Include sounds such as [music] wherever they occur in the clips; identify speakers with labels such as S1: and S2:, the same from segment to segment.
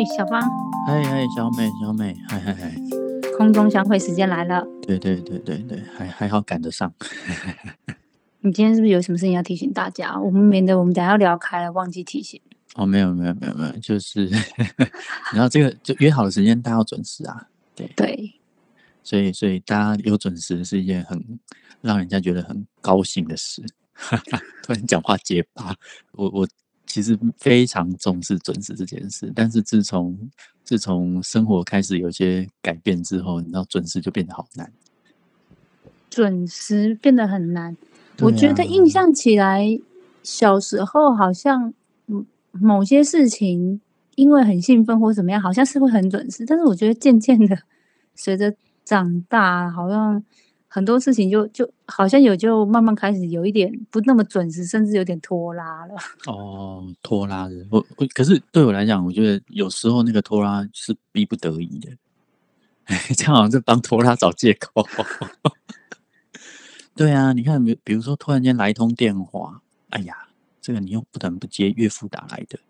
S1: 嘿，小芳，
S2: 嗨嗨，小美小美，嗨嗨嗨，
S1: 空中相会时间来了。
S2: 对对对对对，还还好赶得上。[laughs]
S1: 你今天是不是有什么事情要提醒大家？我们免得我们等下要聊开了，忘记提醒。
S2: 哦，没有没有没有没有，就是 [laughs] 然后这个就约好的时间，大家要准时啊。对
S1: 对，
S2: 所以所以大家有准时是一件很让人家觉得很高兴的事。[laughs] 突然讲话结巴，我我其实非常重视准时这件事，但是自从自从生活开始有些改变之后，你知道准时就变得好难。
S1: 准时变得很难。
S2: 对
S1: 我觉得
S2: 啊
S1: 印象起来，小时候好像嗯某些事情因为很兴奋或怎么样，好像是会很准时。但是我觉得渐渐的，随着长大，好像很多事情就就好像有就慢慢开始有一点不那么准时，甚至有点拖拉了。[laughs]
S2: 哦，拖拉的，我我可是对我来讲，我觉得有时候那个拖拉是逼不得已的，哎 [laughs] 这样好像是帮拖拉找借口。[laughs] 对啊，你看，比比如说突然间来通电话，哎呀，这个你又不能不接，岳父打来的，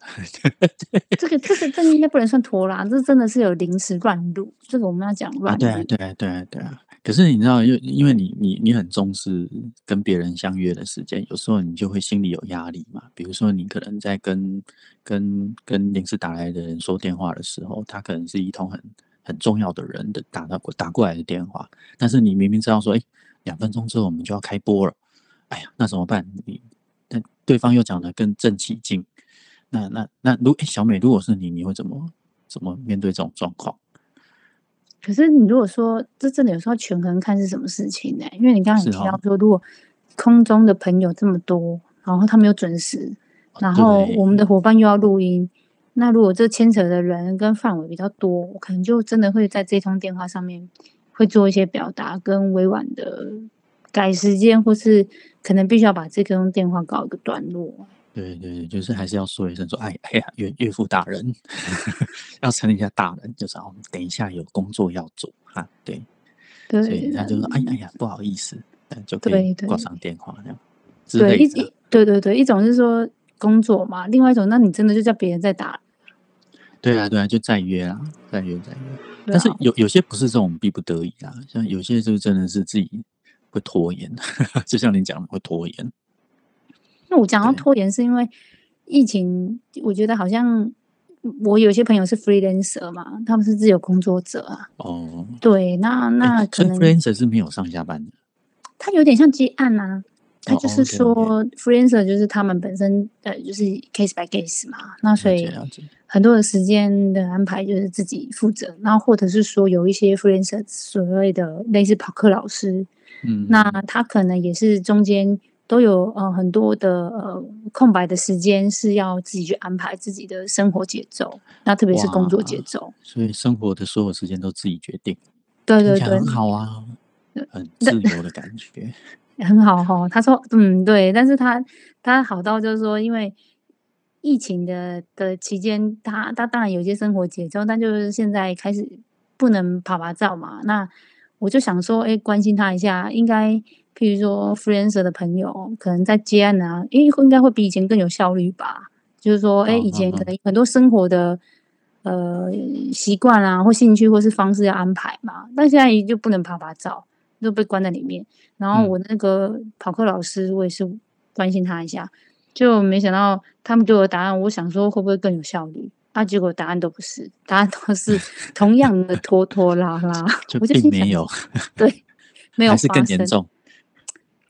S2: [laughs]
S1: 这个这个这应该不能算拖拉，这真的是有临时乱入。这个我们要讲
S2: 啊，
S1: 乱
S2: 对啊，对啊，对啊，对啊。可是你知道，因为因为你你你很重视跟别人相约的时间，有时候你就会心里有压力嘛。比如说，你可能在跟跟跟临时打来的人说电话的时候，他可能是一通很很重要的人的打到过打过来的电话，但是你明明知道说，哎，两分钟之后我们就要开播了，哎呀，那怎么办？你但对方又讲的更正起劲，那那那如诶小美，如果是你，你会怎么怎么面对这种状况？
S1: 可是你如果说这真的有时候权衡看是什么事情呢、因为你刚刚有提到说，如果空中的朋友这么多，然后他们又准时，然后我们的伙伴又要录音，那如果这牵扯的人跟范围比较多，我可能就真的会在这通电话上面会做一些表达跟委婉的改时间，或是可能必须要把这通电话搞一个段落。
S2: 对对对，就是还是要说一声说，哎哎呀，岳岳父大人，[laughs] 要称一下大人，就是哦，等一下有工作要做哈，对，所以
S1: 对，
S2: 他就说，哎呀哎呀，不好意思，但就可以挂上电话这样之
S1: 对，一
S2: 类的。
S1: 对对对，一种是说工作嘛，另外一种，那你真的就叫别人在打，
S2: 对啊对啊，就再约啊，再约再约。
S1: 啊
S2: 但是有有些不是这种逼不得已啊，像有些就真的是自己会拖延，[laughs] 就像你讲的会拖延。
S1: 那我讲到拖延，是因为疫情，我觉得好像我有些朋友是 freelancer 嘛，他们是自由工作者啊。
S2: 哦，
S1: 对，那那可能
S2: freelancer 是没有上下班的。
S1: 他有点像接案啊，他
S2: 哦
S1: 就是说 freelancer 就是他们本身呃就是 case by case 嘛，那所以。很多的时间的安排就是自己负责，然后或者是说有一些 freelancer 所谓的类似跑课老师，
S2: 嗯，
S1: 那他可能也是中间都有呃很多的呃空白的时间是要自己去安排自己的生活节奏，那特别是工作节奏。
S2: 所以生活的所有时间都自己决定。
S1: 对对对
S2: 很，好啊，很自由的感觉。[laughs]
S1: 很好哈。他说嗯对，但是他他好到就是说，因为疫情的的期间，他他当然有些生活节奏，但就是现在开始不能爬爬照嘛。那我就想说，哎，关心他一下，应该譬如说 freelancer 的朋友，可能在接案啊，诶，应该会比以前更有效率吧。就是说，哎，
S2: 嗯
S1: 以前
S2: 嗯
S1: 可能很多生活的呃习惯啊，或兴趣或是方式要安排嘛，但现在就不能爬爬照，就被关在里面。然后
S2: 嗯
S1: 我那个跑课老师，我也是关心他一下，就没想到他们给我的答案，我想说会不会更有效率？啊，结果答案都不是，答案都是同样的拖拖拉拉，[laughs]
S2: 就并没有，
S1: 对，没有
S2: 还是更严重。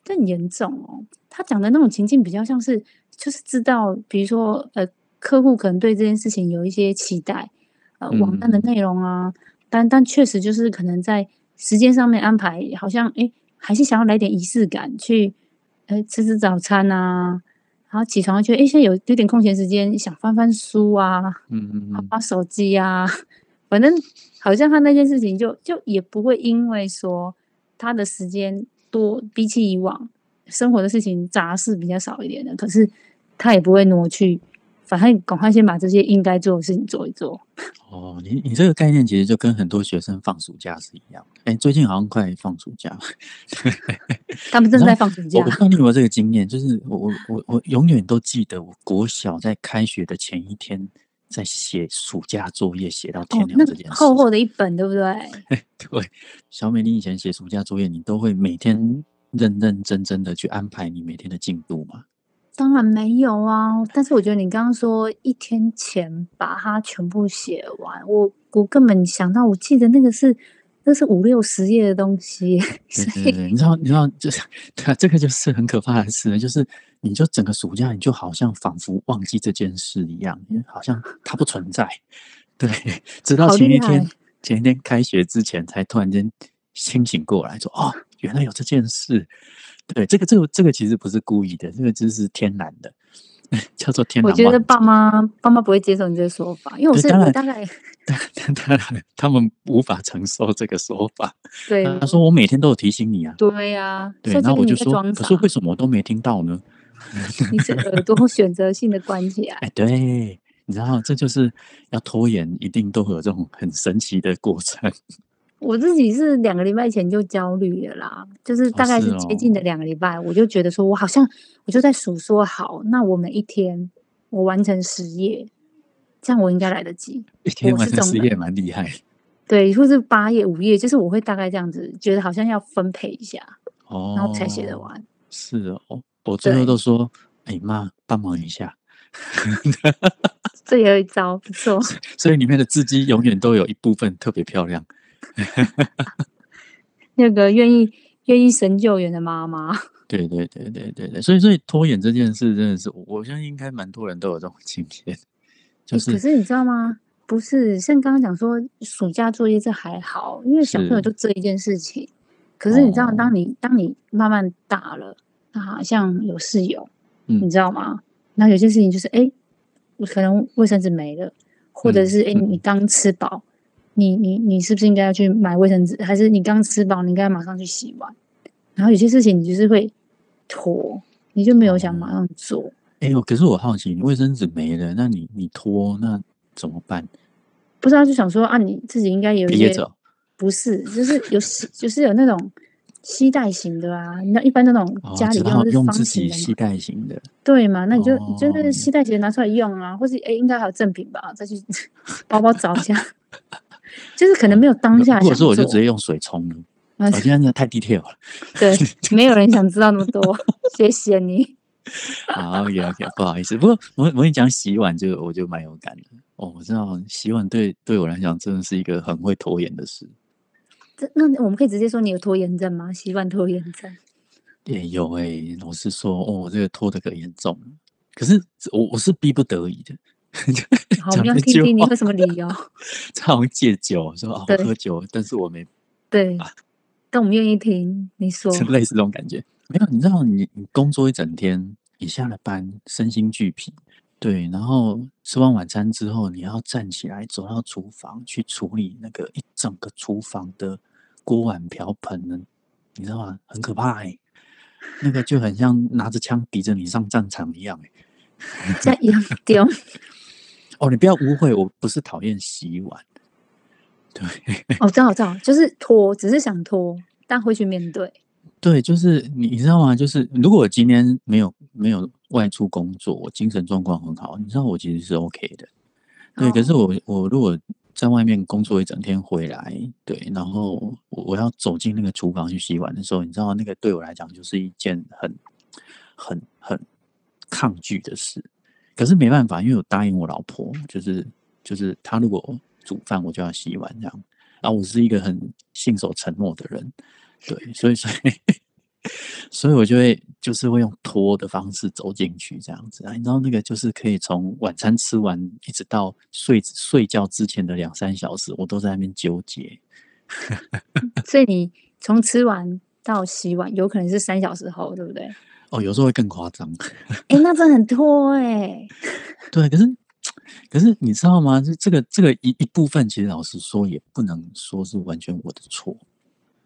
S1: 更严重哦。他讲的那种情境比较像是，就是知道，比如说呃，客户可能对这件事情有一些期待，呃，网站的
S2: 嗯
S1: 内容啊，但但确实就是可能在时间上面安排，好像诶还是想要来点仪式感，去呃吃吃早餐啊，然后起床觉得诶现在有有点空闲时间，想翻翻书啊，
S2: 嗯嗯嗯，
S1: 划划手机啊，[laughs] 反正好像他那件事情就就也不会因为说他的时间多，比起以往生活的事情杂事比较少一点的，可是他也不会挪去，反正赶快先把这些应该做的事情做一做。[laughs]
S2: 哦，你你这个概念其实就跟很多学生放暑假是一样。哎，最近好像快放暑假了，[laughs]
S1: 他们正在放暑假
S2: 我我不知道你有没有这个经验，就是我我我我永远都记得，我国小在开学的前一天在写暑假作业写到天亮这件事。
S1: 厚厚的一本，对不对？[laughs]
S2: 对，小美，你以前写暑假作业，你都会每天认认真真的去安排你每天的进度吗？
S1: 当然没有啊，但是我觉得你刚刚说一天前把它全部写完，我我根本想到，我记得那个是那是五六十页的东西，[laughs]
S2: 对对对，你知道，你知道，就是 [laughs] 对啊，这个就是很可怕的事，就是你就整个暑假，你就好像仿佛忘记这件事一样，好像它不存在。对，直到前一天，前一天开学之前，才突然间清醒过来，说：“哦，原来有这件事。”对，这个这个这个其实不是故意的，这个就是天然的，[laughs] 叫做天
S1: 我觉得。爸妈爸妈不会接受你这个说法，因为我是
S2: 对当然
S1: 我大概 [laughs]
S2: 当然，他们无法承受这个说法。
S1: 对
S2: 他说：“我每天都有提醒你啊。
S1: 对呀，”
S2: 然后我就说：“
S1: 觉得你在装
S2: 可是为，什么我都没听到呢？” [laughs]
S1: 你是耳朵选择性的关起来。
S2: 哎，对，你知道，这就是要拖延，一定都会有这种很神奇的过程。
S1: 我自己是两个礼拜前就焦虑了啦，就是大概
S2: 是
S1: 是接近的
S2: 哦
S1: 两个礼拜，我就觉得说我好像我就在数说好，那我每一天我完成十页，这样我应该来得及。[laughs]
S2: 一天完成十页蛮厉害 [laughs]
S1: 对，或是八页、五页，就是我会大概这样子，觉得好像要分配一下，哦然后才写得
S2: 哦。
S1: 完。
S2: 是哦，我最后，都说：“哎妈，帮忙一下。
S1: 这也有一招，不错。[laughs] ”
S2: 所以里面的字迹永远都有一部分特别漂亮。[laughs]
S1: 那个愿意愿意神救援的妈妈，
S2: 对对对对对对，所以所以拖延这件事真的是，我我相信应该蛮多人都有这种经验，就是
S1: 诶可是你知道吗？不是像刚刚讲说暑假作业这还好，因为小朋友就这一件事情。可是你知道，
S2: 哦，
S1: 当你当你慢慢大了，那好像有室友，
S2: 嗯
S1: 你知道吗？那有些事情就是，哎，可能卫生纸没了，或者
S2: 嗯
S1: 是哎，诶你
S2: 嗯，
S1: 刚吃饱，你你你是不是应该要去买卫生纸？还是你刚吃饱，你应该马上去洗碗？然后有些事情你就是会拖，你就没有想马
S2: 哦，
S1: 上做。
S2: 哎呦，可是我好奇，你卫生纸没了，那你你拖那怎么办？
S1: 不知道就想说啊，你自己应该有一些不是，就是有吸，就是有那种吸带型的啊。那一般那种
S2: 哦，
S1: 家里
S2: 用
S1: 用的是方
S2: 自己系
S1: 形的嘛，
S2: 带型的
S1: 对嘛？那你就你就那
S2: 哦，
S1: 个吸带型拿出来用啊，或是哎，应该还有赠品吧，再去 [laughs] 包包找一下。就是可能没有当下想
S2: 如果说我就直，接用水冲了，
S1: 啊，
S2: 我现在真的太 detail 了。
S1: 对，[laughs] 没有人想知道那么多，[laughs] 谢谢你。
S2: 好，OK OK，不好意思，不过我我跟你讲洗碗就我就蛮有感的哦，我知道洗碗对对我来讲真的是一个很会拖延的事。
S1: 这那我们可以直接说你有拖延症吗？洗碗拖延症。
S2: 也有诶、老实说，哦，我这个拖的可严重了。可是我我是逼不得已的，
S1: 好，我
S2: 讲
S1: 们要
S2: 这句话，
S1: 听听你有什么理由。[laughs]
S2: 他好像戒酒，说哦我
S1: 对
S2: 喝酒，但是我没
S1: 对，
S2: 啊，
S1: 但我们愿意听你说。[laughs]
S2: 就类似这种感觉。没有，你知道你你工作一整天，你下了班身心俱疲，对，然后吃完晚餐之后，你要站起来走到厨房去处理那个一整个厨房的锅碗瓢盆呢，你知道吗？很可怕哎、那个就很像拿着枪逼着你上战场一样哎、
S1: 这样丢。[laughs]
S2: 哦，你不要误会，我不是讨厌洗碗，对
S1: 哦，知道知道，就是拖，只是想拖，但会去面对。
S2: 对，就是你你知道吗？就是如果我今天没有没有外出工作，我精神状况很好，你知道我其实是 OK 的。对，可是
S1: 哦，
S2: 我我如果在外面工作一整天回来，对，然后我我要走进那个厨房去洗碗的时候，你知道那个对我来讲就是一件很很很抗拒的事。可是没办法，因为我答应我老婆，就是就是她如果煮饭，我就要洗碗这样。然后我是一个很信守承诺的人，对，[laughs] 所以所以所以我就会就是会用拖的方式走进去这样子啊，你知道那个就是可以从晚餐吃完一直到睡睡觉之前的两三小时，我都在那边纠结。
S1: 所以你从吃完到洗碗，有可能是三小时后，对不对？
S2: 哦，有时候会更夸张。
S1: 哎，那真的很拖哎。
S2: 对，可是可是你知道吗？这这个这个一一部分，其实老实说，也不能说是完全我的错。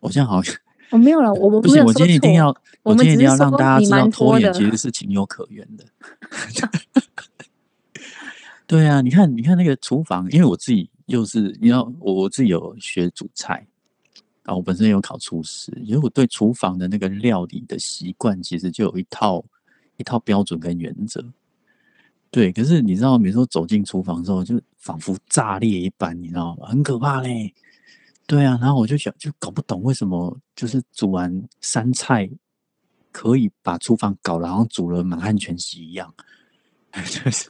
S2: 我现在好像
S1: 我没有了，我我
S2: 不行，我今天一定要，
S1: 我
S2: 我今天一定要让大家知道拖。延其实是情有可原的。[laughs] 对啊，你看，你看那个厨房，因为我自己又是，你知道，我我自己有学煮菜啊，我本身有考厨师，因为我对厨房的那个料理的习惯，其实就有一套一套标准跟原则。对，可是你知道，每次走进厨房之后，就仿佛炸裂一般，你知道吗？很可怕嘞。对啊，然后我就想，就搞不懂为什么，就是煮完三菜，可以把厨房搞得好像煮了满汉全席一样，[laughs] 就是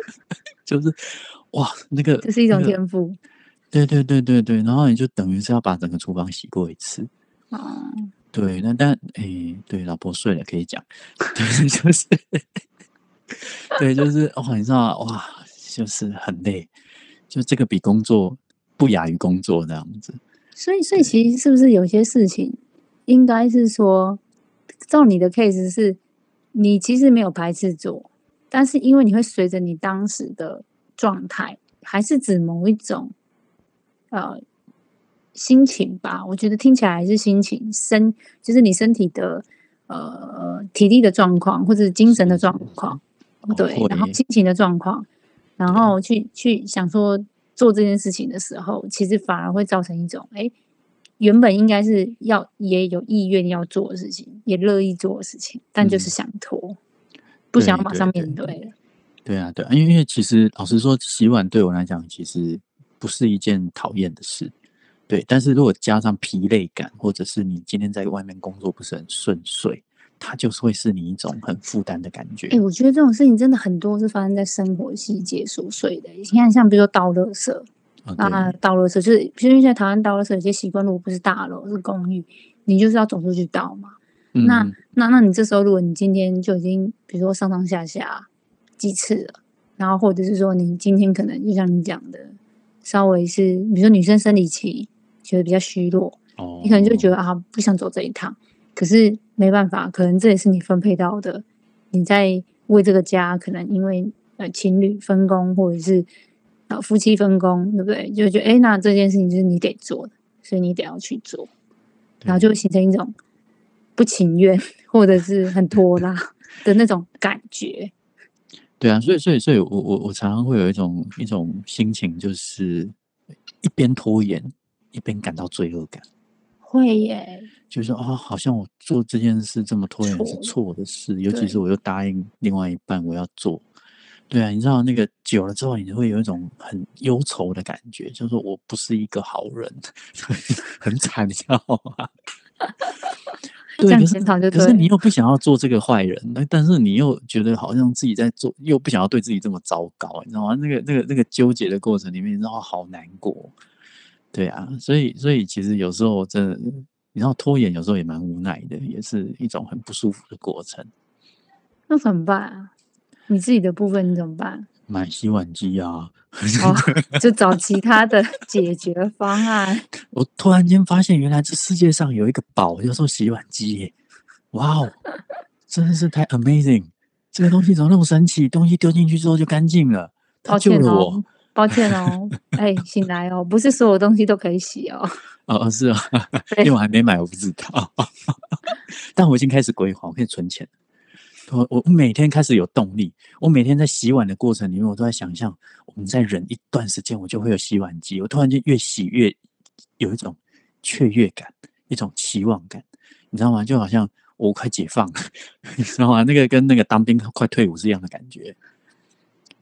S2: [laughs] 就是哇，那个
S1: 这是一种
S2: 那个
S1: 天赋。
S2: 对对对对对，然后你就等于是要把整个厨房洗过一次。
S1: 哦，
S2: 对，那但诶，对，老婆睡了可以讲，[laughs] 对，就是，对，就是哇，你知道哇，就是很累，就这个比工作不亚于工作这样子。
S1: 所以所以其实是不是有些事情，应该是说，照你的 case 是，你其实没有排斥做，但是因为你会随着你当时的状态，还是指某一种呃心情吧？我觉得听起来还是心情身，就是你身体的呃体力的状况，或者是精神的状况，对，然后心情的状况，然后去去想说做这件事情的时候，其实反而会造成一种哎。诶原本应该是要也有意愿要做的事情，也乐意做的事情，但就是
S2: 嗯
S1: 想拖，不想要马上面对了。
S2: 对啊，对啊，因为因为其实老实说，洗碗对我来讲其实不是一件讨厌的事，对。但是如果加上疲累感，或者是你今天在外面工作不是很顺遂，它就是会是你一种很负担的感觉。
S1: 哎、我觉得这种事情真的很多是发生在生活细节琐碎的。你看，像比如说倒垃圾，
S2: 啊，
S1: 倒垃圾就是，因为现在台湾倒垃圾有些习惯，如果不是大楼是公寓，你就是要走出去倒嘛。那
S2: 嗯，
S1: 那那你这时候，如果你今天就已经，比如说上上下下几次了，然后或者是说你今天可能就像你讲的，稍微是比如说女生生理期觉得比较虚弱，
S2: 哦，
S1: 你可能就觉得啊不想走这一趟，可是没办法，可能这也是你分配到的，你在为这个家，可能因为呃情侣分工或者是呃夫妻分工，对不对？就觉得哎，那这件事情就是你得做的，所以你得要去做，然后就会形成一种不情愿或者是很拖拉的那种感觉。
S2: 对啊，所以所以所以我我我常常会有一种一种心情，就是一边拖延，一边感到罪恶感。
S1: 会耶，
S2: 就是说，哦，好像我做这件事这么拖延是
S1: 错
S2: 错的事，尤其是我又答应另外一半我要做。对啊，你知道那个久了之后，你会有一种很忧愁的感觉，就是说我不是一个好人，[laughs] 很惨，你知道吗？对，
S1: 这样
S2: 可是
S1: 检讨就
S2: 可是你又不想要做这个坏人，那但是你又觉得好像自己在做，又不想要对自己这么糟糕，你知道吗？那个那个那个纠结的过程里面，你知道好难过。对啊，所以所以其实有时候真的，你知道拖延有时候也蛮无奈的，也是一种很不舒服的过程。
S1: 那怎么办啊？你自己的部分你怎么办？
S2: 买洗碗机啊，[laughs]
S1: 哦，就找其他的解决方案。[laughs]
S2: 我突然间发现，原来这世界上有一个宝叫做洗碗机耶！哇哦，真的是太 amazing！这个东西怎么那么神奇？东西丢进去之后就干净了，它
S1: 抱歉
S2: 救了我
S1: 哦。，抱歉哦，哎，醒来哦，不是所有东西都可以洗哦。
S2: 哦 [laughs] 哦，是啊，
S1: 对
S2: 因为我还没买，我不知道。但我已经开始规划，我可以存钱。我我我每天开始有动力，我每天在洗碗的过程里面，我都在想象，我们再忍一段时间，我就会有洗碗机。我突然间越洗越有一种雀跃感，一种期望感，你知道吗？就好像我快解放了，[laughs] 你知道吗？那个跟那个当兵快退伍是一样的感觉。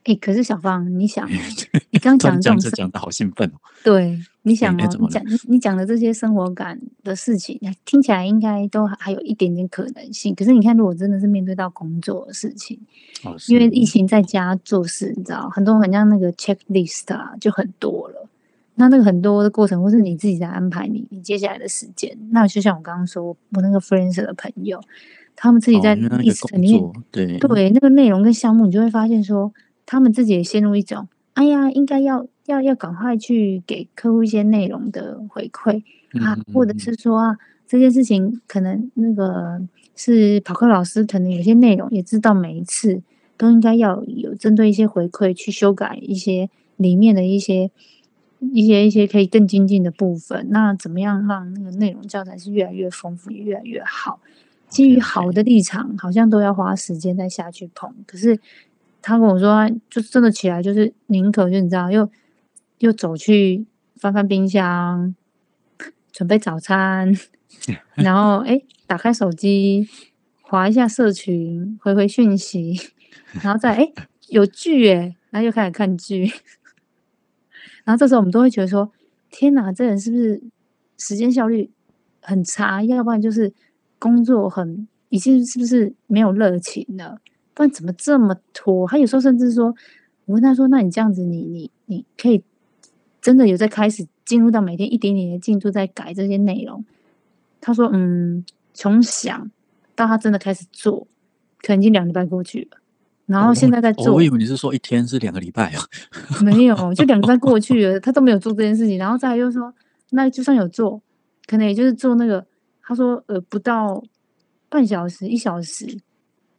S1: 哎，可是小芳，你想哦，[laughs] 你刚
S2: 讲
S1: 讲这种
S2: 讲的好兴奋哦。
S1: 对，你想哦，你讲你你讲的这些生活感的事情，听起来应该都还有一点点可能性。可是你看，如果真的是面对到工作的事情，
S2: 哦，
S1: 因为疫情在家做事，你知道，很多很像那个 checklist 啊，就很多了。那那个很多的过程，或是你自己在安排你你接下来的时间。那就像我刚刚说，我那个 friends 的朋友，他们自己在
S2: 对
S1: 那个内容跟项目，你就会发现说，他们自己也陷入一种，哎呀，应该要要要赶快去给客户一些内容的回馈啊，
S2: 嗯
S1: 或者
S2: 嗯
S1: 是说啊，这件事情可能那个是跑课老师，可能有些内容也知道每一次都应该要有针对一些回馈去修改一些里面的一些一些一些可以更精进的部分。那怎么样让那个内容教材是越来越丰富，也越来越好？基于好的立场，好像都要花时间再下去碰。可是他跟我说，就真的起来就是宁可就你知道，又又走去翻翻冰箱，准备早餐，[laughs] 然后哎打开手机，划一下社群，回回讯息，然后再哎有剧耶，然后又开始看剧，然后这时候我们都会觉得说，天哪，这人是不是时间效率很差？要不然就是工作很已经是不是没有热情了？不然怎么这么拖？他有时候甚至说，我问他说，那你这样子，你你你可以真的有在开始进入到每天一点点的进度，在改这些内容？他说，嗯，从想到他真的开始做，可能已经两礼拜过去了。然后现在在做，
S2: 我以为你是说一天是两个礼拜啊？[laughs]
S1: 没有，就两个礼拜过去了，[laughs] 他都没有做这件事情。然后再来又说，那就算有做，可能也就是做那个。他说，呃，不到半小时、一小时，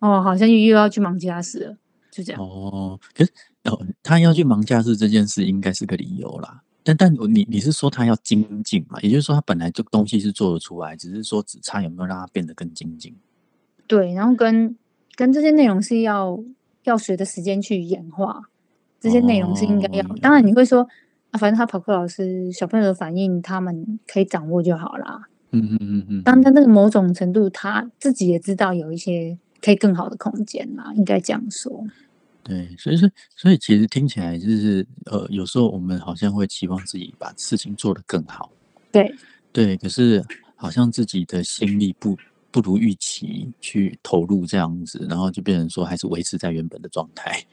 S1: 哦，好像又又要去忙其他事了，就这样。
S2: 哦，可是哦，他要去忙家事这件事，应该是个理由啦。但但你你是说他要精进嘛？也就是说，他本来这东西是做得出来，只是说只差有没有让他变得更精进。
S1: 对，然后跟跟这些内容是要。要随着时间去演化，这些内容是应该要。当然你会说啊，反正他跑课老师小朋友的反应，他们可以掌握就好啦。
S2: 嗯嗯嗯嗯。
S1: 当他那个某种程度，他自己也知道有一些可以更好的空间嘛，应该这样说。
S2: 对，所以说，所以其实听起来就是，呃，有时候我们好像会期望自己把事情做得更好。
S1: 对
S2: 对，可是好像自己的心力不。不如预期去投入这样子，然后就变成说还是维持在原本的状态。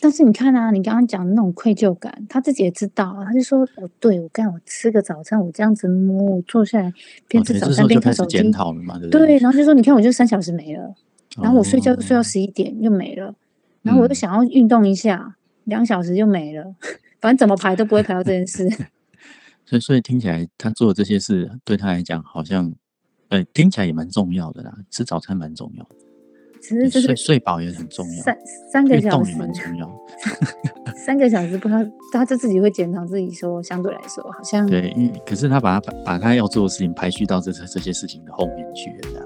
S1: 但是你看啊，你刚刚讲的那种愧疚感，他自己也知道，他就说：“哦，对我刚我吃个早餐，我这样子摸，我坐下来边吃早餐边看手机。”
S2: 检讨了嘛？对不
S1: 对对，然后就说：“你看，我就三小时没了，然后我睡觉睡到十一点又没了，然后我又想要运动一下，两小时就没了，反正怎么排都不会排到这件事。[laughs] ”
S2: 所以，所以听起来他做的这些事对他来讲好像。呃，听起来也蛮重要的啦，吃早餐蛮重要，
S1: 其实
S2: 睡睡饱也很重要，
S1: 三三个小时
S2: 也蛮重要，
S1: 三个小时不他他就自己会检讨自己说，相对来说好像
S2: 对，因为可是他把他把把他要做的事情排序到这这这些事情的后面去了，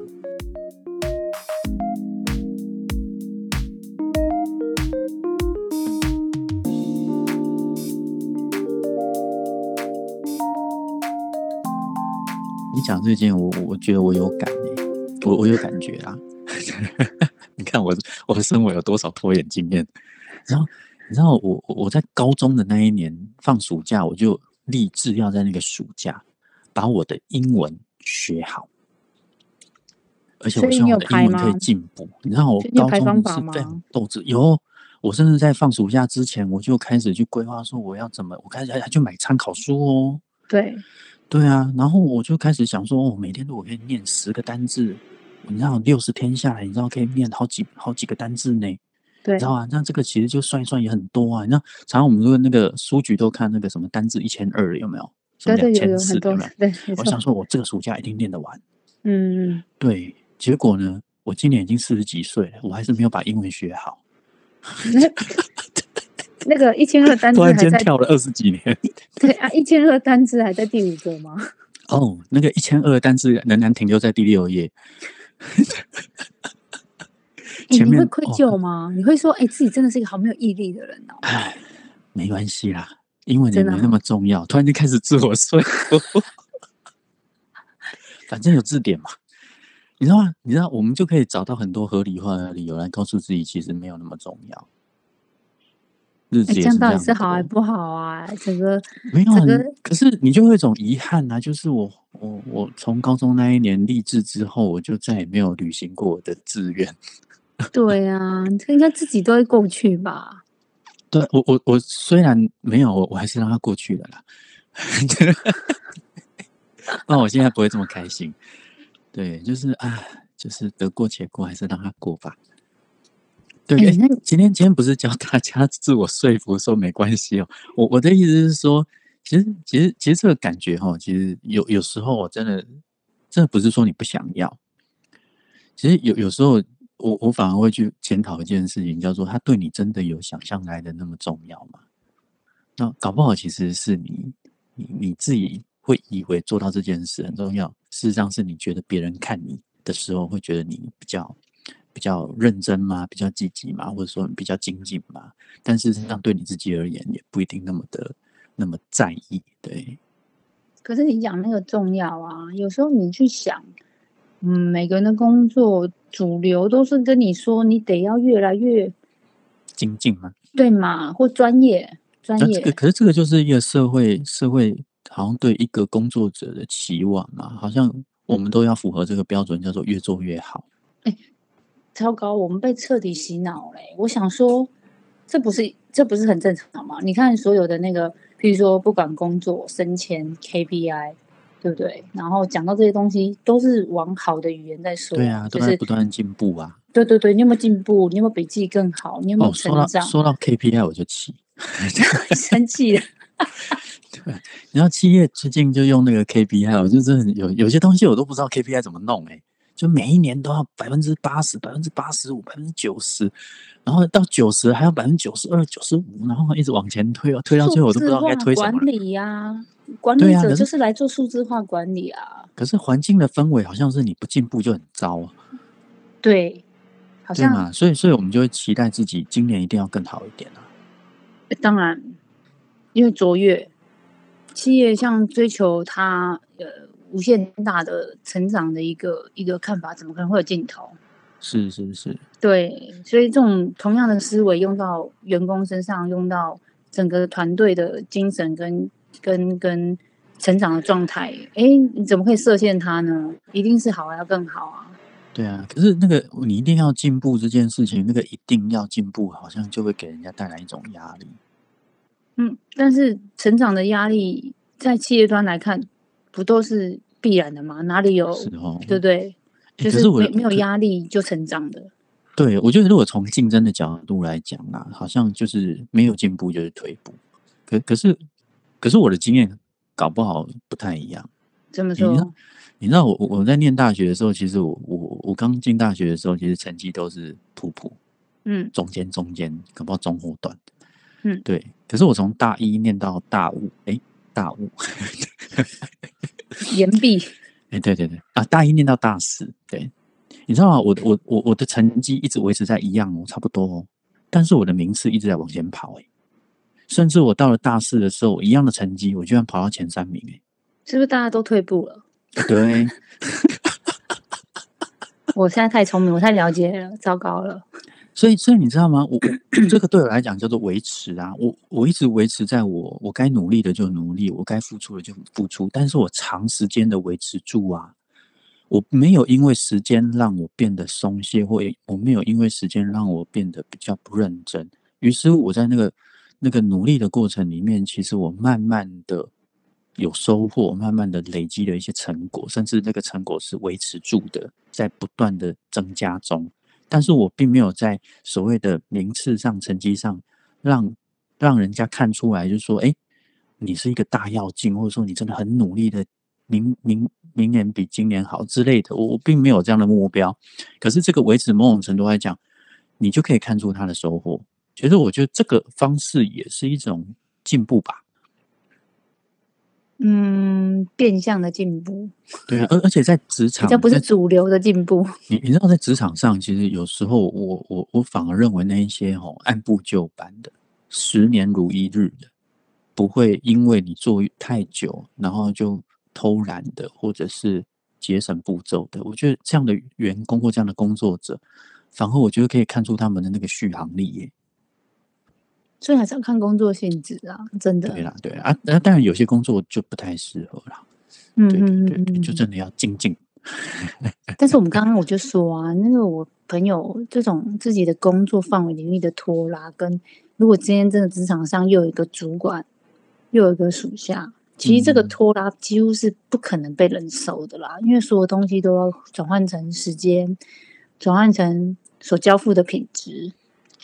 S2: 讲这件，我我觉得我有感诶，我我有感觉啦。[laughs] 你看我我的生活有多少拖延经验？然后你知道我我在高中的那一年放暑假，我就立志要在那个暑假把我的英文学好，而且我希望我的英文可以进步。你知道我高中是非常斗志有，我甚至在放暑假之前，我就开始去规划说我要怎么，我开始还去买参考书哦。
S1: 对。
S2: 对啊，然后我就开始想说，哦，每天如果可以念十个单字，你知道六十天下来，你知道可以念好几好几个单字呢，
S1: 对，
S2: 知道啊？那这个其实就算一算也很多啊。你知道，常常我们说那个书局都看那个什么单字一千二有没有？
S1: 对对，
S2: 有
S1: 很多。对，
S2: 我想说，我这个暑假一定念得完。
S1: 嗯嗯。
S2: 对，结果呢，我今年已经四十几岁了，我还是没有把英文学好。[laughs]
S1: 那个一千二单词 [laughs] 还在
S2: 跳了二十几年。[laughs]
S1: 对啊，一千二单词还在第五个吗？[laughs]
S2: 哦，那个一千二单词仍然停留在第六页。
S1: 你会愧疚吗？你会说，哎，自己真的是一个好没有毅力的人哦。
S2: 哎，没关系啦，英文也没那么重要。突然间开始自我说服，反正有字典嘛，你知道吗？你知道，我们就可以找到很多合理化的理由来告诉自己，其实没有那么重要。日子这样
S1: 到底是好还不好啊？整个
S2: 没有，可是你就会有一种遗憾啊，就是我我我从高中那一年立志之后，我就再也没有履行过我的志愿。[laughs]
S1: 对啊，应该自己都会过去吧？
S2: 对我我我虽然没有，我还是让他过去了啦。[laughs] 那我现在不会这么开心。对，就是啊，就是得过且过，还是让他过吧。对，今天今天不是教大家自我说服说没关系哦。我我的意思是说，其实其实其实这个感觉哈，其实有有时候我真的，真的不是说你不想要。其实有有时候，我我反而会去检讨一件事情，叫做他对你真的有想象来的那么重要吗？那搞不好其实是你你你自己会以为做到这件事很重要，事实上是你觉得别人看你的时候会觉得你比较。比较认真嘛？比较积极嘛？或者说比较精进嘛？但事实上，对你自己而言，也不一定那么的那么在意。对。
S1: 可是你讲那个重要啊，有时候你去想，嗯，每个人的工作主流都是跟你说，你得要越来越
S2: 精进吗？
S1: 对嘛？或专业专
S2: 那这个
S1: 业，
S2: 可是这个就是一个社会社会好像对一个工作者的期望啊，好像我们都要符合这个标准，叫做越做越好。
S1: 糟糕，我们被彻底洗脑嘞！我想说，这不是这不是很正常吗？你看所有的那个，譬如说不管工作、升迁、KPI，对不对？然后讲到这些东西，都是往好的语言在说，
S2: 对啊，都在
S1: 就是
S2: 不断地进步啊。
S1: 对对对，你有没有进步？你有没有比自己更好？你有没有
S2: 哦，说到
S1: 成长？
S2: 说到 KPI 我就气，[laughs]
S1: 生气了，[laughs] 对
S2: 然后企业最近就用那个 KPI，我就真的有有些东西我都不知道 KPI 怎么弄哎、就每一年都要百分之八十、百分之八十五、百分之九十，然后到九十还要百分之九十二、九十五，然后一直往前推哦，推到最后我都不知道该推什么。
S1: 管理呀、管理者就是来做数字化管理啊。
S2: 可是环境的氛围好像是你不进步就很糟啊，
S1: 对，好像？
S2: 所以所以我们就会期待自己今年一定要更好一点啊。
S1: 当然，因为卓越企业像追求它呃无限大的成长的一个一个看法，怎么可能会有尽头？
S2: 是是是，
S1: 对，所以这种同样的思维用到员工身上，用到整个团队的精神跟跟跟成长的状态，诶，你怎么可以设限他呢？一定是好还要更好啊！
S2: 对啊。可是那个你一定要进步这件事情，那个一定要进步，好像就会给人家带来一种压力。
S1: 嗯，但是成长的压力在企业端来看，不都是必然的吗？哪里有
S2: 是哦，
S1: 对不对？
S2: 诶
S1: 就是没没有压力就成长的。
S2: 对，我觉得如果从竞争的角度来讲啊，好像就是没有进步就是退步。可可是可是我的经验搞不好不太一样。
S1: 怎么
S2: 你知道
S1: 说，
S2: 你知道我我我在念大学的时候，其实我我我刚进大学的时候，其实成绩都是普普，
S1: 嗯
S2: 中间中间，搞不好中后段。
S1: 嗯
S2: 对。可是我从大一念到大五，诶，大五，
S1: 岩壁，
S2: 哎，对对对，啊，大一念到大四，对，你知道吗？我我我我的成绩一直维持在一样哦，差不多哦，但是我的名次一直在往前跑，哎，甚至我到了大四的时候，一样的成绩，我居然跑到前三名，哎，
S1: 是不是大家都退步了？
S2: 对，[laughs]
S1: 我现在太聪明，我太了解了，糟糕了。
S2: 所以所以你知道吗？我这个对我来讲叫做维持啊，我我一直维持在我我该努力的就努力，我该付出的就付出，但是我长时间的维持住啊，我没有因为时间让我变得松懈，或我没有因为时间让我变得比较不认真。于是我在那个那个努力的过程里面，其实我慢慢的有收获，慢慢的累积了一些成果，甚至那个成果是维持住的，在不断的增加中。但是我并没有在所谓的名次上、成绩上让让人家看出来，就是说，哎，你是一个大跃进，或者说你真的很努力的，明明明年比今年好之类的。我我并没有这样的目标。可是这个维持某种程度来讲，你就可以看出他的收获。其实我觉得这个方式也是一种进步吧。
S1: 嗯，变相的进步，[laughs]
S2: 对啊，而而且在职
S1: 比
S2: 场，
S1: 这不是主流的进步。
S2: 你你知道，在职场上，其实有时候我我我反而认为那一些哦按部就班的、十年如一日的，不会因为你做太久，然后就偷懒的，或者是节省步骤的。我觉得这样的员工或这样的工作者，反而我觉得可以看出他们的那个续航力耶。
S1: 所以还是要看工作性质啊，真的。
S2: 对啦，对啦啊，那当然有些工作就不太适合啦。
S1: 嗯嗯嗯
S2: 就
S1: 嗯。
S2: 真的要精进。
S1: 但是我们刚刚我就说啊，那个我朋友这种自己的工作范围领域的拖拉，跟如果今天真的职场上又有一个主管，又有一个属下，其实这个
S2: 嗯
S1: 拖拉几乎是不可能被忍受的啦，因为所有东西都要转换成时间，转换成所交付的品质。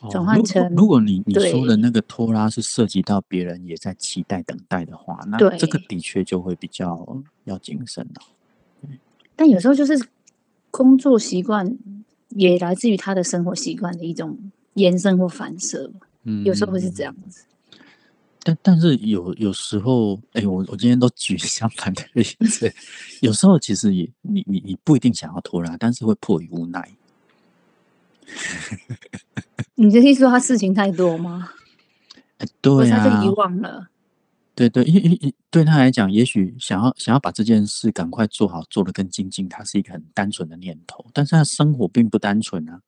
S2: 哦
S1: 转换成
S2: 如果你你说的那个拖拉是涉及到别人也在期待等待的话，那
S1: 对
S2: 这个的确就会比较要谨慎了。
S1: 但有时候就是工作习惯也来自于他的生活习惯的一种延伸或反射，
S2: 嗯，
S1: 有时候会是这样子。
S2: 但但是有有时候，哎、我我今天都举 [laughs] 相反的例子，有时候其实也你你你不一定想要拖拉，但是会迫于无奈。[laughs]
S1: 你的意思说他事情太多吗？
S2: 对啊
S1: 他就遗，忘了？
S2: 对对，因因因对他来讲，也许想要想要把这件事赶快做好，做得更精进，他是一个很单纯的念头，但是他生活并不单纯啊。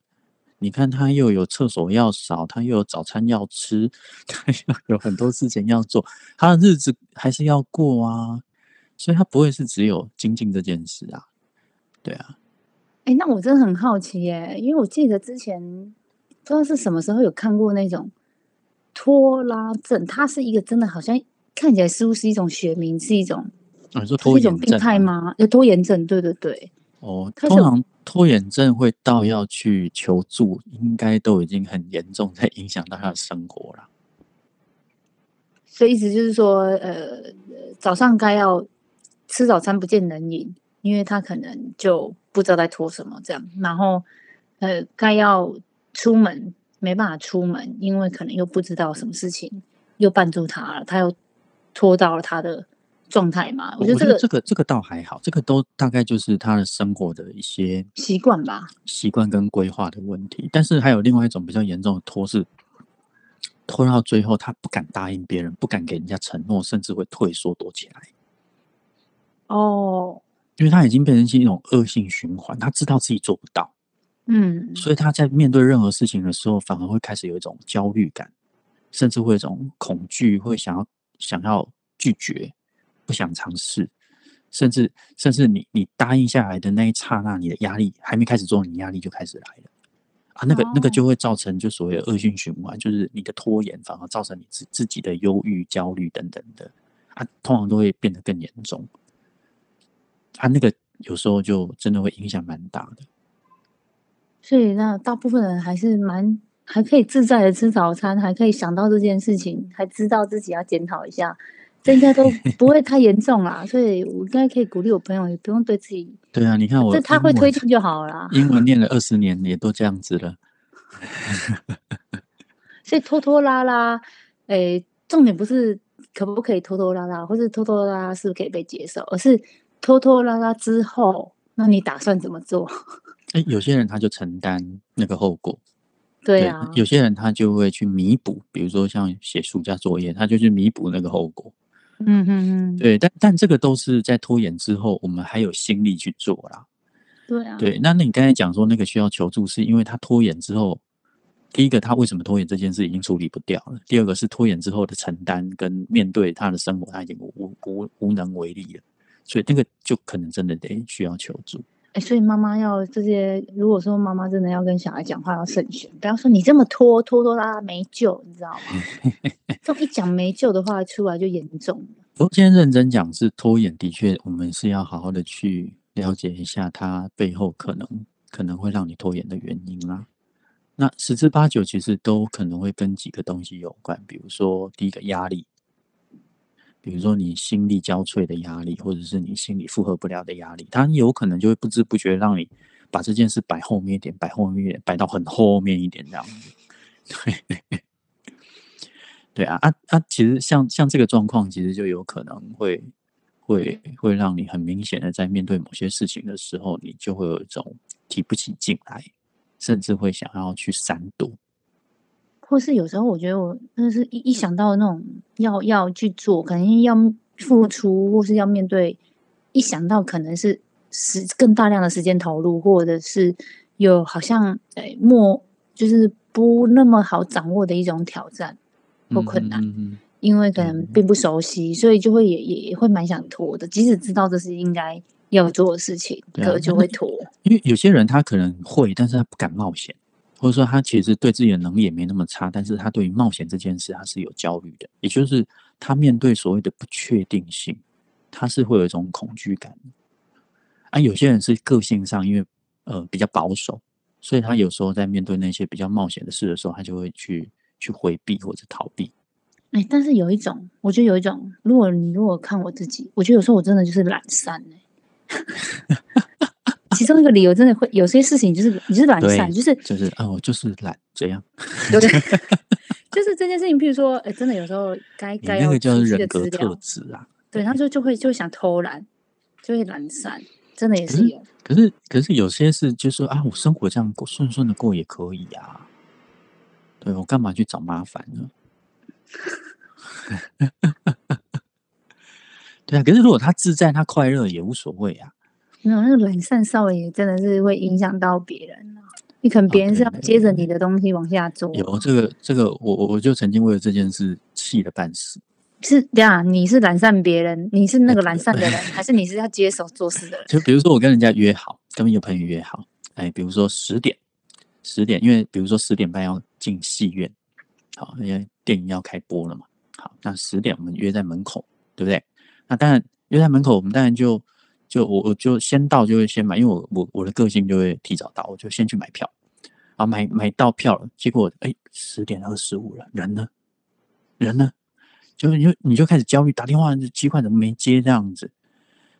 S2: 你看他又有厕所要扫，他又有早餐要吃，[laughs] 他又有很多事情要做，他的日子还是要过啊。所以他不会是只有精进这件事啊，对啊。
S1: 哎，那我真的很好奇耶，因为我记得之前不知道是什么时候有看过那种拖拉症，它是一个真的好像看起来似乎是一种学名，是一种
S2: 啊，说拖延
S1: 病态吗？有拖延症，对对对。
S2: 哦，通常拖延症会到要去求助，应该都已经很严重，在影响到他的生活了。
S1: 所以意思就是说，呃，早上该要。吃早餐不见人影，因为他可能就不知道在拖什么这样。然后，呃，该要出门没办法出门，因为可能又不知道什么事情又绊住他了，他又拖到了他的状态嘛。我觉得这个
S2: 这个这个倒还好，这个都大概就是他的生活的一些
S1: 习惯吧，
S2: 习惯跟规划的问题。但是还有另外一种比较严重的拖是拖到最后，他不敢答应别人，不敢给人家承诺，甚至会退缩躲起来。
S1: 哦，
S2: 因为他已经变成一种恶性循环，他知道自己做不到，
S1: 嗯，
S2: 所以他在面对任何事情的时候，反而会开始有一种焦虑感，甚至会有一种恐惧，会想要想要拒绝，不想尝试，甚至甚至你你答应下来的那一刹那，你的压力还没开始做，你压力就开始来了。啊，那个那个就会造成就所谓的恶性循环，就是你的拖延反而造成你自自己的忧郁、焦虑等等的。啊，通常都会变得更严重。他那个有时候就真的会影响蛮大的，
S1: 所以那大部分人还是蛮还可以自在的吃早餐，还可以想到这件事情，还知道自己要检讨一下，这应该都 [laughs] 不会太严重啦。所以我应该可以鼓励我朋友，也不用对自己。
S2: 对啊，你看我，
S1: 这他会推进就好了。
S2: 英文念了二十年，也都这样子了。[laughs]
S1: 所以拖拖拉拉，诶，重点不是可不可以拖拖拉拉，或是拖拖拉拉是不是可以被接受，而是。拖拖拉拉之后，那你打算怎么做？[laughs]
S2: 哎，有些人他就承担那个后果，
S1: 对啊。
S2: 有些人他就会去弥补，比如说像写暑假作业，他就去弥补那个后果。
S1: 嗯哼哼，
S2: 对，但但这个都是在拖延之后，我们还有心力去做啦。
S1: 对啊。
S2: 对，那那你刚才讲说那个需要求助，是因为他拖延之后，第一个他为什么拖延这件事已经处理不掉了，第二个是拖延之后的承担跟面对他的生活，他已经无无无能为力了。所以那个就可能真的得需要求助。
S1: 哎，所以妈妈要这些，如果说妈妈真的要跟小孩讲话，要慎选，不要说你这么拖拖拖拉拉没救，你知道吗？这种一讲没救的话，出来就严重了。
S2: 不过今天认真讲是拖延，的确我们是要好好的去了解一下它背后可能可能会让你拖延的原因啦。那十之八九其实都可能会跟几个东西有关，比如说第一个压力。比如说你心力交瘁的压力，或者是你心理负荷不了的压力，它有可能就会不知不觉让你把这件事摆后面一点，摆后面一点，摆到很后面一点这样子。[laughs] 对，对啊，啊啊，其实像像这个状况，其实就有可能会会会让你很明显的在面对某些事情的时候，你就会有一种提不起劲来，甚至会想要去闪躲。
S1: 或是有时候，我觉得我真的是一一想到那种要要去做，可能要付出，或是要面对，一想到可能是时更大量的时间投入，或者是有好像诶莫就是不那么好掌握的一种挑战或困难，因为可能并不熟悉，所以就会也也会蛮想拖的，即使知道这是应该要做的事情，可就会拖。
S2: 因为有些人他可能会，但是他不敢冒险。或者说他其实对自己的能力也没那么差，但是他对于冒险这件事他是有焦虑的，也就是他面对所谓的不确定性，他是会有一种恐惧感。啊，有些人是个性上因为呃比较保守，所以他有时候在面对那些比较冒险的事的时候，他就会去去回避或者逃避。
S1: 哎，但是有一种，我觉得有一种，如果你如果看我自己，我觉得有时候我真的就是懒散哎。[laughs] 其中一个理由真的会有些事情，就是你是懒散，就是
S2: 就是啊，我就是懒这样。
S1: 对，[laughs] [laughs] 就是这件事情，譬如说，哎，真的有时候该该
S2: 那个叫人格特质啊。
S1: 对，他就就会就想偷懒，就会懒散，真的也
S2: 是有。可是可是有些事，就说啊，我生活这样过顺顺的过也可以啊。对我干嘛去找麻烦呢？[laughs] 对啊，可是如果他自在，他快乐也无所谓啊。
S1: 没有那个懒散，稍微也真的是会影响到别人你可能别人是要接着你的东西往下做，
S2: 有这个这个，我我我就曾经为了这件事气得半死。
S1: 是这样，你是懒散别人，你是那个懒散的人，[laughs] 还是你是要接手做事的人？[laughs]
S2: 就比如说我跟人家约好，跟一个朋友约好，哎，比如说十点，十点，因为比如说十点半要进戏院，好，因为电影要开播了嘛。好，那十点我们约在门口，对不对？那当然约在门口，我们当然就就我我就先到就会先买，因为我我我的个性就会提早到，我就先去买票，啊，买买到票了，结果哎十点二十五了，人呢？人呢？就你就你就开始焦虑，打电话机块怎么没接这样子？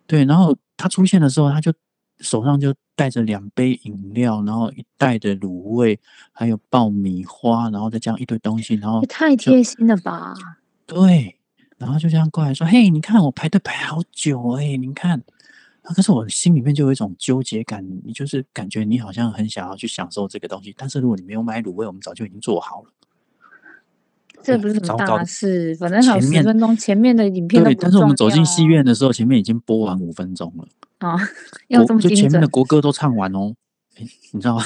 S2: 对，然后他出现的时候，他就手上就带着两杯饮料，然后一袋的卤味，还有爆米花，然后再加上一堆东西，然后
S1: 也太贴心了吧！
S2: 对，然后就这样过来说：“嘿，你看我排队排好久哎、你看。”啊可是我心里面就有一种纠结感，你就是感觉你好像很想要去享受这个东西，但是如果你没有买卤味，我们早就已经做好了。
S1: 这不是什么大事，反正
S2: 前面
S1: 十分钟，前面的影片都
S2: 对，
S1: 不
S2: 但是我们走进戏院的时候，前面已经播完五分钟了。
S1: 啊，[laughs] 要这么精
S2: 国就前面的，国歌都唱完哦，你知道吗？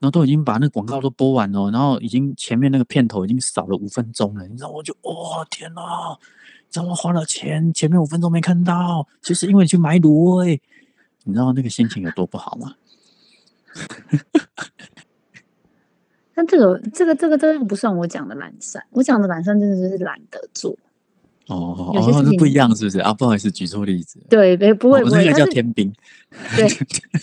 S2: 然后都已经把那个广告都播完了，然后已经前面那个片头已经少了五分钟了，你知道我就哦天哪，你知道我花了钱，前面五分钟没看到，就是因为你去买卤味，你知道那个心情有多不好吗？[laughs]
S1: 那这个这个这个这个不算我讲的懒散，我讲的懒散真的就是懒得做。
S2: 哦
S1: 有些事
S2: 哦，那不一
S1: 情
S2: 样是不是啊？不好意思，举错例子，
S1: 对，不不会不会，
S2: 哦那个叫天兵，
S1: 对，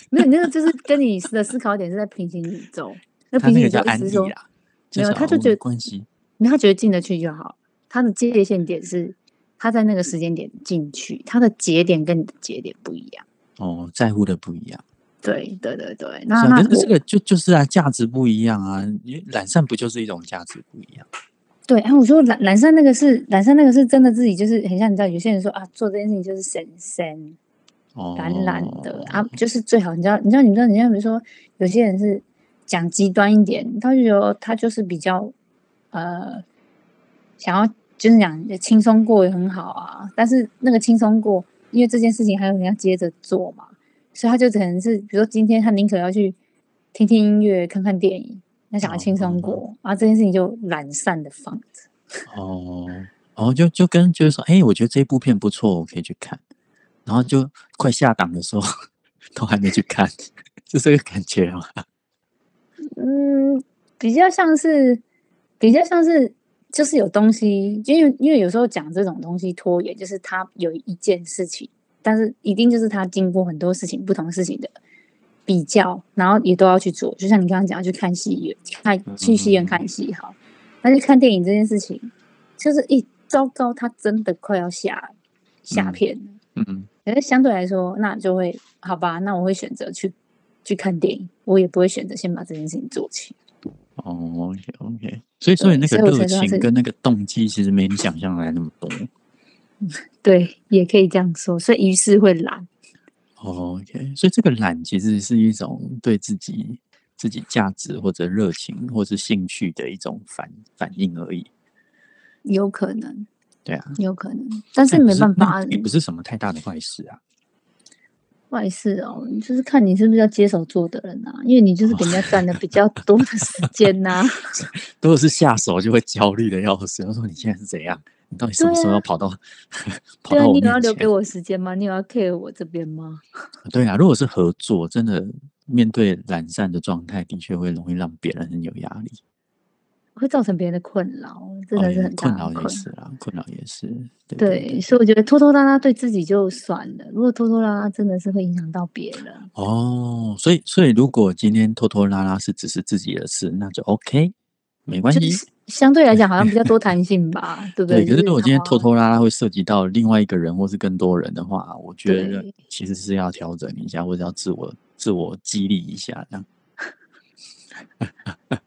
S1: 没有那个就是跟你的思考点是在平行宇宙，那平行宇宙意思是说，
S2: 安逸啦，
S1: 没有他就觉得
S2: 关系
S1: 没有他觉得进得去就好，他的界限点是他在那个时间点进去，他的节点跟你的节点不一样。
S2: 哦，在乎的不一样。
S1: 对对对对，那那
S2: 这个就就是啊，价值不一样啊，因为懒散不就是一种价值不一样？
S1: 对，哎，我说懒懒散那个是懒散那个是真的自己就是很像你知道，有些人说啊，做这件事情就是神神
S2: 哦，
S1: 懒懒的啊，[laughs] 就是最好你知道你知道你知道你像比如说有些人是讲极端一点，他就觉得他就是比较呃想要就是讲轻松过也很好啊，但是那个轻松过，因为这件事情还有人要接着做嘛，所以他就可能是比如说今天他宁可要去听听音乐、看看电影，他想要轻松过，啊，这件事情就懒散的放着。
S2: 哦哦，就就跟就是说，哎，我觉得这部片不错，我可以去看，然后就快下档的时候 [laughs] 都还没去看，[laughs] 就这个感觉嘛。
S1: 嗯，比较像是，比较像是，就是有东西，因为因为有时候讲这种东西拖延，就是他有一件事情，但是一定就是他经过很多事情、不同事情的比较，然后也都要去做。就像你刚刚讲要去看戏院，看去戏院看戏好，那去看电影这件事情，就是一糟糕，他真的快要下下
S2: 嗯
S1: 片了。
S2: 嗯嗯，
S1: 可是相对来说，那就会好吧，那我会选择去去看电影，我也不会选择先把这件事情做起。
S2: 哦，OK OK，所以所以那个热情跟那个动机其实没你想象来那么多。
S1: 对，也可以这样说，所以于是会懒。
S2: 哦 OK，所以这个懒其实是一种对自己自己价值或者热情或是兴趣的一种反反应而已。
S1: 有可能，
S2: 对啊，
S1: 有可能，但是没办法
S2: 那，也不是什么太大的坏事啊。
S1: 坏事哦，你就是看你是不是要接手做的人啊，因为你就是给人家占了比较多的时间呐、[laughs]
S2: 如果是下手就会焦虑的要死，他说你现在是怎样？你到底什么时候要跑到、[laughs] 跑
S1: 对啊，你有要？留给我时间吗？你有要 care 我这边吗？[laughs]
S2: 对啊，如果是合作，真的面对懒散的状态，的确会容易让别人很有压力。
S1: 会造成别人的困扰，真的是很大
S2: 困扰也是啊，困扰也是。对
S1: 对，所以我觉得拖拖拉拉对自己就算了，如果拖拖拉拉真的是会影响到别人。
S2: 哦，所以所以如果今天拖拖拉拉是只是自己的事，那就 OK，没关系。
S1: 就是相对来讲好像比较多弹性吧，[laughs] 对不
S2: 对，
S1: 对？
S2: 可是如果今天拖拖拉拉会涉及到另外一个人或是更多人的话，我觉得其实是要调整一下，或者要自我自我激励一下，这样。[laughs]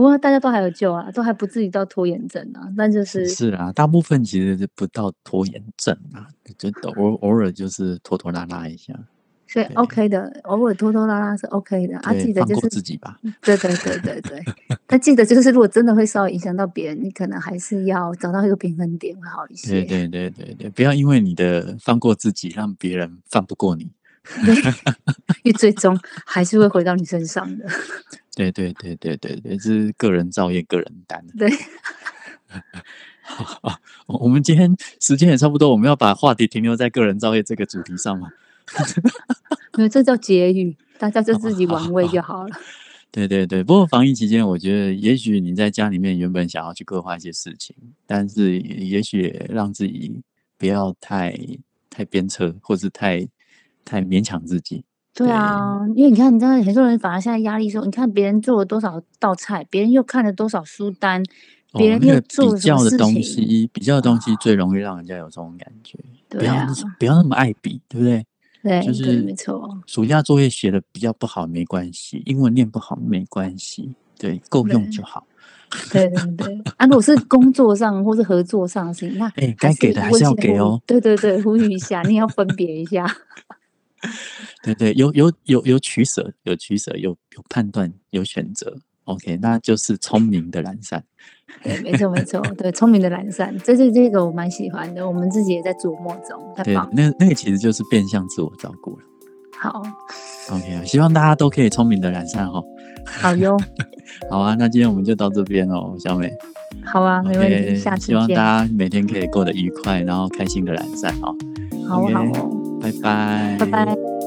S1: 不过大家都还有救啊，都还不至于到拖延症啊，但就是
S2: 是啊，大部分其实是不到拖延症啊，就 [laughs] 偶偶尔就是拖拖拉拉一下，
S1: 所以 OK 的，偶尔拖拖拉拉是 OK 的啊，记得就是
S2: 自己吧。
S1: 对对对对对，[laughs] 但记得就是如果真的会稍微影响到别人，你可能还是要找到一个平衡点会好一些。
S2: 对对对对对，不要因为你的放过自己，让别人放不过你。[laughs]
S1: 对因为最终还是会回到你身上的。
S2: 对对对对对对，这是个人造业，个人担。[laughs]
S1: 对，
S2: 好，我我们今天时间也差不多，我们要把话题停留在个人造业这个主题上嘛？[laughs]
S1: 没有这叫结语，大家就自己玩味就好了。[laughs]
S2: 对对对，不过防疫期间，我觉得也许你在家里面原本想要去规划一些事情，但是也许也让自己不要太太鞭策，或是太太勉强自己。
S1: 对啊，因为你看，你知道很多人反而现在压力说，你看别人做了多少道菜，别人又看了多少书单，别人又
S2: 比较的东西，比较的东西最容易让人家有这种感觉。不要
S1: 对啊，
S2: 不要那么爱比，对不对？
S1: 对对，
S2: 就是
S1: 没错，
S2: 暑假作业写的比较不好没关系，英文念不好没关系，对，够用就好。
S1: 对对对。啊，如果是工作上或是合作上的事情，那
S2: 哎该给的还是要给哦。
S1: 对对对，呼吁一下，你也要分别一下。[laughs] [laughs]
S2: 对对，有有有有取舍，有取舍，有有判断，有选择。OK，那就是聪明的懒散。[laughs]
S1: 对，没错没错，对，聪明的懒散，这是这个我蛮喜欢的，我们自己也在琢磨中，太
S2: 对。那那个其实就是变相自我照顾了。
S1: 好
S2: ，OK，希望大家都可以聪明的懒散哈。
S1: 好哟，[laughs]
S2: 好啊，那今天我们就到这边哦，小美。
S1: 好啊，没问题下次
S2: 希望大。家每天可以过得愉快，然后开心的懒散哦。
S1: 好哦好哦，
S2: 拜拜，
S1: 拜拜。